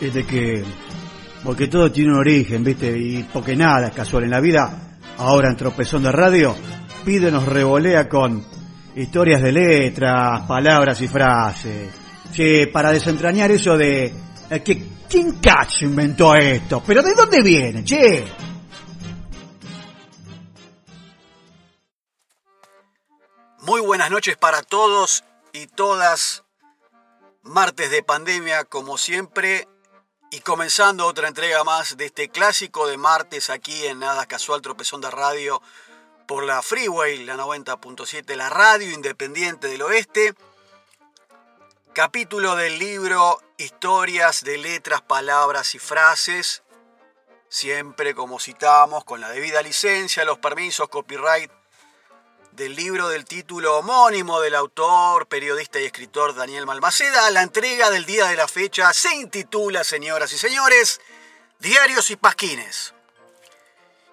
es de que, porque todo tiene un origen, ¿viste? Y porque nada es casual en la vida, ahora en Tropezón de Radio, pide nos revolea con historias de letras, palabras y frases. Sí, para desentrañar eso de... eh, que, ¿Quién cacho inventó esto? ¿Pero de dónde viene, che? Muy buenas noches para todos y todas. Martes de pandemia como siempre y comenzando otra entrega más de este clásico de martes aquí en Nada Casual Tropezón de Radio por la Freeway, la 90.7, la radio independiente del oeste. Capítulo del libro Historias de letras, palabras y frases. Siempre como citamos con la debida licencia, los permisos, copyright del libro del título homónimo del autor, periodista y escritor Daniel Malmaceda. La entrega del día de la fecha se intitula, señoras y señores, Diarios y Pasquines.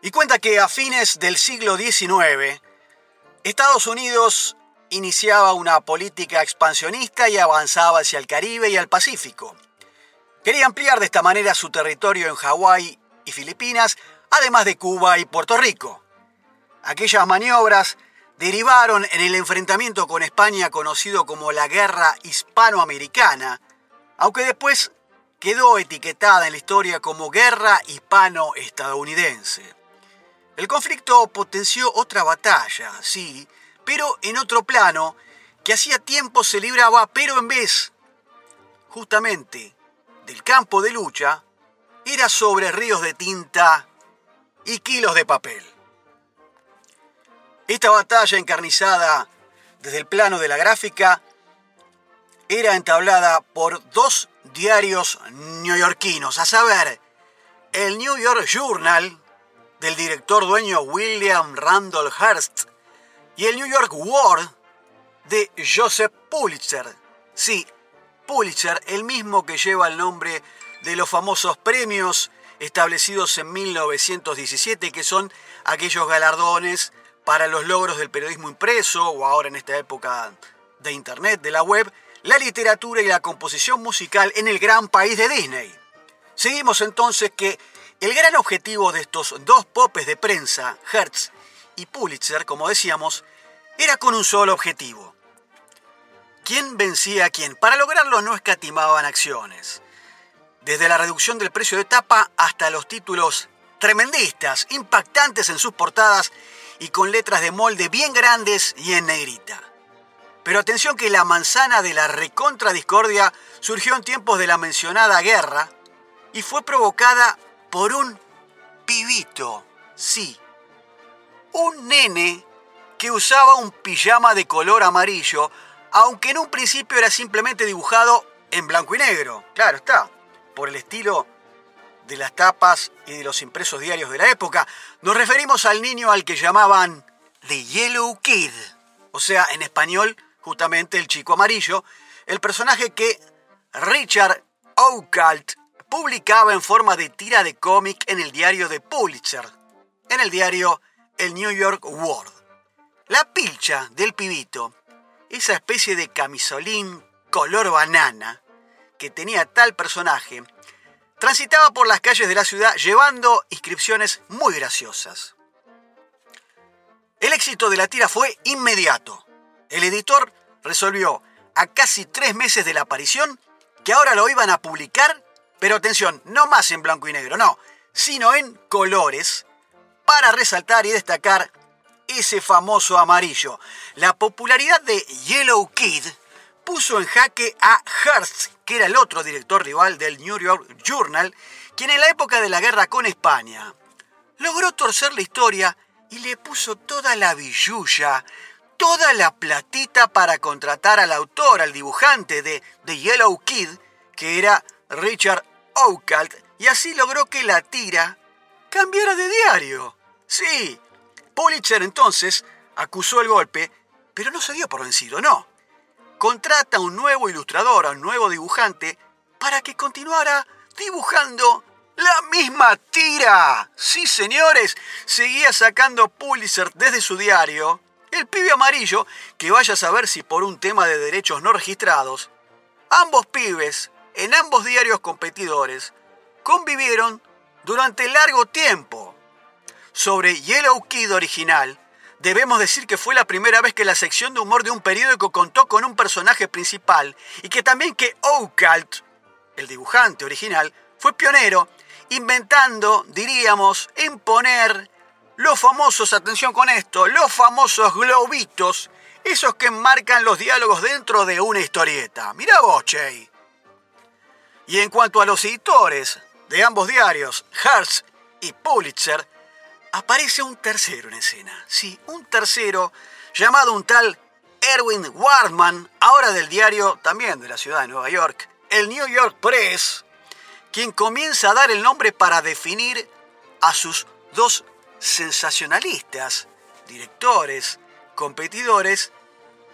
Y cuenta que a fines del siglo XIX, Estados Unidos iniciaba una política expansionista y avanzaba hacia el Caribe y al Pacífico. Quería ampliar de esta manera su territorio en Hawái y Filipinas, además de Cuba y Puerto Rico. Aquellas maniobras derivaron en el enfrentamiento con España conocido como la Guerra Hispanoamericana, aunque después quedó etiquetada en la historia como Guerra Hispano-Estadounidense. El conflicto potenció otra batalla, sí, pero en otro plano, que hacía tiempo se libraba, pero en vez, justamente, del campo de lucha, era sobre ríos de tinta y kilos de papel. Esta batalla encarnizada desde el plano de la gráfica era entablada por dos diarios neoyorquinos, a saber, el New York Journal del director dueño William Randolph Hearst y el New York World de Joseph Pulitzer. Sí, Pulitzer, el mismo que lleva el nombre de los famosos premios establecidos en 1917, que son aquellos galardones para los logros del periodismo impreso o ahora en esta época de Internet, de la web, la literatura y la composición musical en el gran país de Disney. Seguimos entonces que el gran objetivo de estos dos popes de prensa, Hertz y Pulitzer, como decíamos, era con un solo objetivo. ¿Quién vencía a quién? Para lograrlo no escatimaban acciones. Desde la reducción del precio de tapa hasta los títulos tremendistas, impactantes en sus portadas y con letras de molde bien grandes y en negrita. Pero atención que la manzana de la recontra discordia surgió en tiempos de la mencionada guerra y fue provocada por un pibito, sí, un nene que usaba un pijama de color amarillo, aunque en un principio era simplemente dibujado en blanco y negro, claro está, por el estilo de las tapas y de los impresos diarios de la época. Nos referimos al niño al que llamaban The Yellow Kid, o sea, en español, justamente el chico amarillo, el personaje que Richard Oakalt publicaba en forma de tira de cómic en el diario de Pulitzer, en el diario El New York World. La pilcha del pibito, esa especie de camisolín color banana que tenía tal personaje, transitaba por las calles de la ciudad llevando inscripciones muy graciosas. El éxito de la tira fue inmediato. El editor resolvió, a casi tres meses de la aparición, que ahora lo iban a publicar, pero atención, no más en blanco y negro, no, sino en colores, para resaltar y destacar ese famoso amarillo. La popularidad de Yellow Kid puso en jaque a Hearst, que era el otro director rival del New York Journal, quien en la época de la guerra con España logró torcer la historia y le puso toda la billulla, toda la platita para contratar al autor, al dibujante de The Yellow Kid, que era Richard Oakalt, y así logró que la tira cambiara de diario. Sí, Pulitzer entonces acusó el golpe, pero no se dio por vencido, no. Contrata a un nuevo ilustrador, a un nuevo dibujante, para que continuara dibujando la misma tira. Sí, señores, seguía sacando Pulitzer desde su diario. El pibe amarillo, que vaya a saber si por un tema de derechos no registrados, ambos pibes en ambos diarios competidores convivieron durante largo tiempo. Sobre Yellow Kid original, debemos decir que fue la primera vez que la sección de humor de un periódico contó con un personaje principal y que también que Oakalt, el dibujante original, fue pionero, inventando, diríamos, en poner los famosos, atención con esto, los famosos globitos, esos que marcan los diálogos dentro de una historieta. Mirá vos, Che. Y en cuanto a los editores de ambos diarios, Hearst y Pulitzer, aparece un tercero en escena. Sí, un tercero llamado un tal Erwin Wardman, ahora del diario también de la ciudad de Nueva York, el New York Press, quien comienza a dar el nombre para definir a sus dos sensacionalistas, directores, competidores.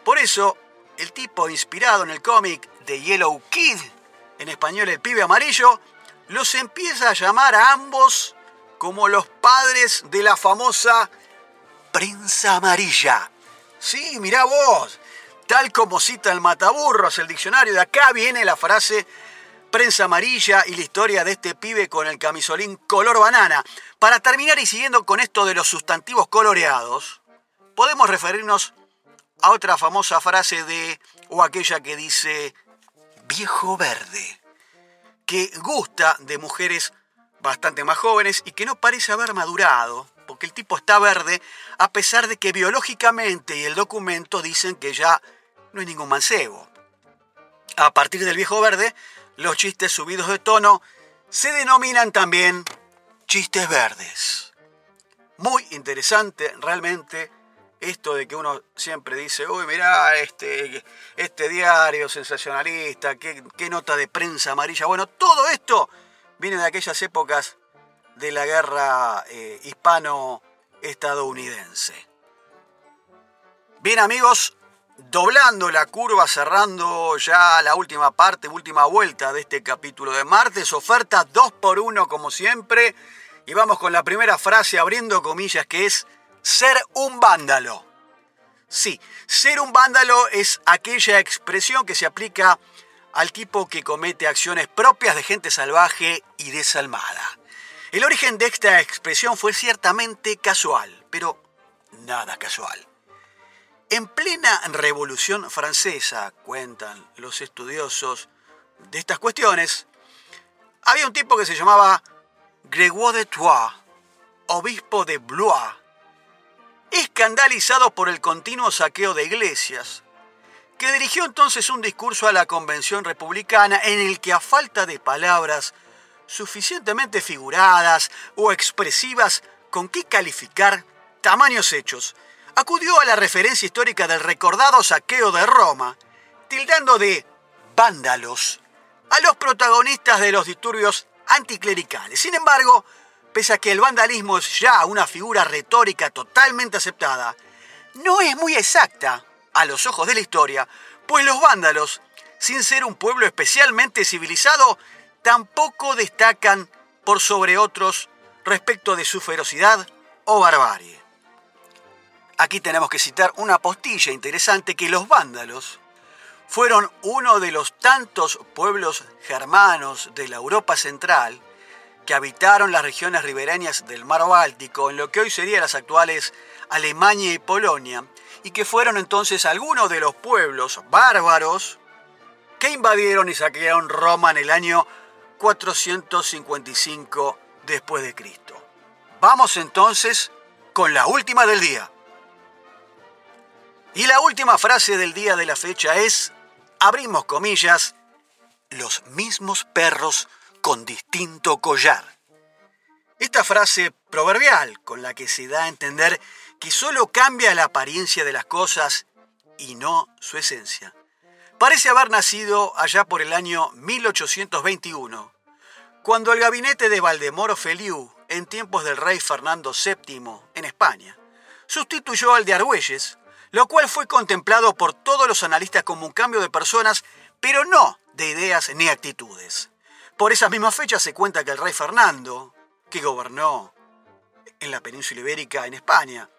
Por eso, el tipo inspirado en el cómic de Yellow Kid, en español el pibe amarillo, los empieza a llamar a ambos como los padres de la famosa prensa amarilla. Sí, mirá vos, tal como cita el Mataburros, el diccionario de acá viene la frase prensa amarilla y la historia de este pibe con el camisolín color banana. Para terminar y siguiendo con esto de los sustantivos coloreados, podemos referirnos a otra famosa frase de, o aquella que dice, viejo verde, que gusta de mujeres bastante más jóvenes y que no parece haber madurado, porque el tipo está verde, a pesar de que biológicamente y el documento dicen que ya no es ningún mancebo. A partir del viejo verde, los chistes subidos de tono se denominan también chistes verdes. Muy interesante realmente esto de que uno siempre dice, uy, mirá, este, este diario sensacionalista, qué, nota de prensa amarilla. Bueno, todo esto viene de aquellas épocas de la guerra eh, hispano-estadounidense. Bien amigos, doblando la curva, cerrando ya la última parte, última vuelta de este capítulo de martes. Oferta 2 por 1 como siempre. Y vamos con la primera frase abriendo comillas que es ser un vándalo. Sí, ser un vándalo es aquella expresión que se aplica al tipo que comete acciones propias de gente salvaje y desalmada. El origen de esta expresión fue ciertamente casual, pero nada casual. En plena Revolución Francesa, cuentan los estudiosos de estas cuestiones, había un tipo que se llamaba Grégoire de Troyes, obispo de Blois, escandalizado por el continuo saqueo de iglesias, que dirigió entonces un discurso a la convención republicana en el que a falta de palabras suficientemente figuradas o expresivas con qué calificar tamaños hechos, acudió a la referencia histórica del recordado saqueo de Roma, tildando de vándalos a los protagonistas de los disturbios anticlericales. Sin embargo, pese a que el vandalismo es ya una figura retórica totalmente aceptada, no es muy exacta a los ojos de la historia, pues los vándalos, sin ser un pueblo especialmente civilizado, tampoco destacan por sobre otros respecto de su ferocidad o barbarie. Aquí tenemos que citar una postilla interesante que los vándalos fueron uno de los tantos pueblos germanos de la Europa central que habitaron las regiones ribereñas del mar Báltico, en lo que hoy serían las actuales Alemania y Polonia, y que fueron entonces algunos de los pueblos bárbaros que invadieron y saquearon Roma en el año 455 después de Cristo. Vamos entonces con la última del día. Y la última frase del día de la fecha es, abrimos comillas, los mismos perros con distinto collar. Esta frase proverbial con la que se da a entender que solo cambia la apariencia de las cosas y no su esencia, parece haber nacido allá por el año 1821, cuando el gabinete de Valdemoro Feliu, en tiempos del rey Fernando VII en España, sustituyó al de Argüelles, lo cual fue contemplado por todos los analistas como un cambio de personas, pero no de ideas ni actitudes. Por esas mismas fechas se cuenta que el rey Fernando, que gobernó en la península ibérica en España.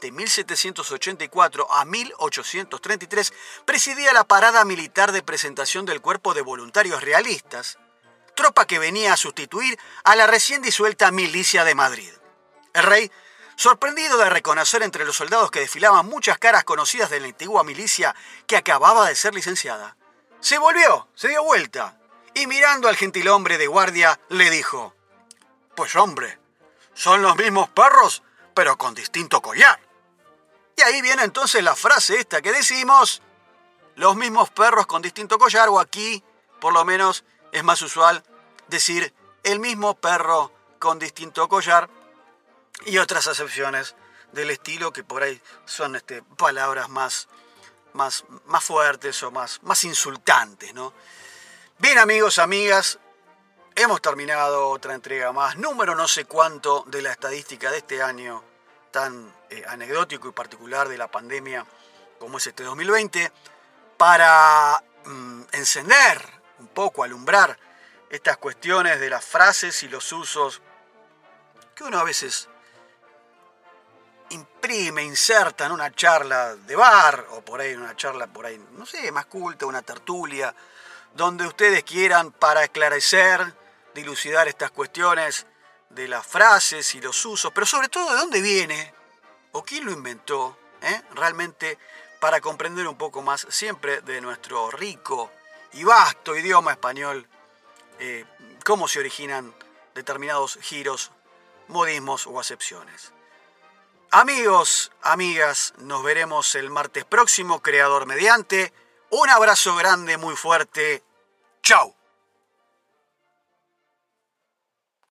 De 1784 a 1833 presidía la parada militar de presentación del Cuerpo de Voluntarios Realistas, tropa que venía a sustituir a la recién disuelta Milicia de Madrid. El rey, sorprendido de reconocer entre los soldados que desfilaban muchas caras conocidas de la antigua milicia que acababa de ser licenciada, se volvió, se dio vuelta y mirando al gentilhombre de guardia le dijo, Pues hombre, son los mismos perros, pero con distinto collar. Y ahí viene entonces la frase esta que decimos, los mismos perros con distinto collar, o aquí, por lo menos, es más usual decir el mismo perro con distinto collar y otras acepciones del estilo que por ahí son este, palabras más, más, más fuertes o más, más insultantes, ¿no? Bien amigos, amigas, hemos terminado otra entrega más, número no sé cuánto de la estadística de este año tan eh, anecdótico y particular de la pandemia como es este 2020, para mm, encender un poco, alumbrar estas cuestiones de las frases y los usos que uno a veces imprime, inserta en una charla de bar o por ahí una charla por ahí, no sé, más culta, una tertulia, donde ustedes quieran para esclarecer, dilucidar estas cuestiones de las frases y los usos, pero sobre todo de dónde viene o quién lo inventó, ¿eh? realmente para comprender un poco más siempre de nuestro rico y vasto idioma español, eh, cómo se originan determinados giros, modismos o acepciones. Amigos, amigas, nos veremos el martes próximo, creador mediante. Un abrazo grande, muy fuerte. Chao.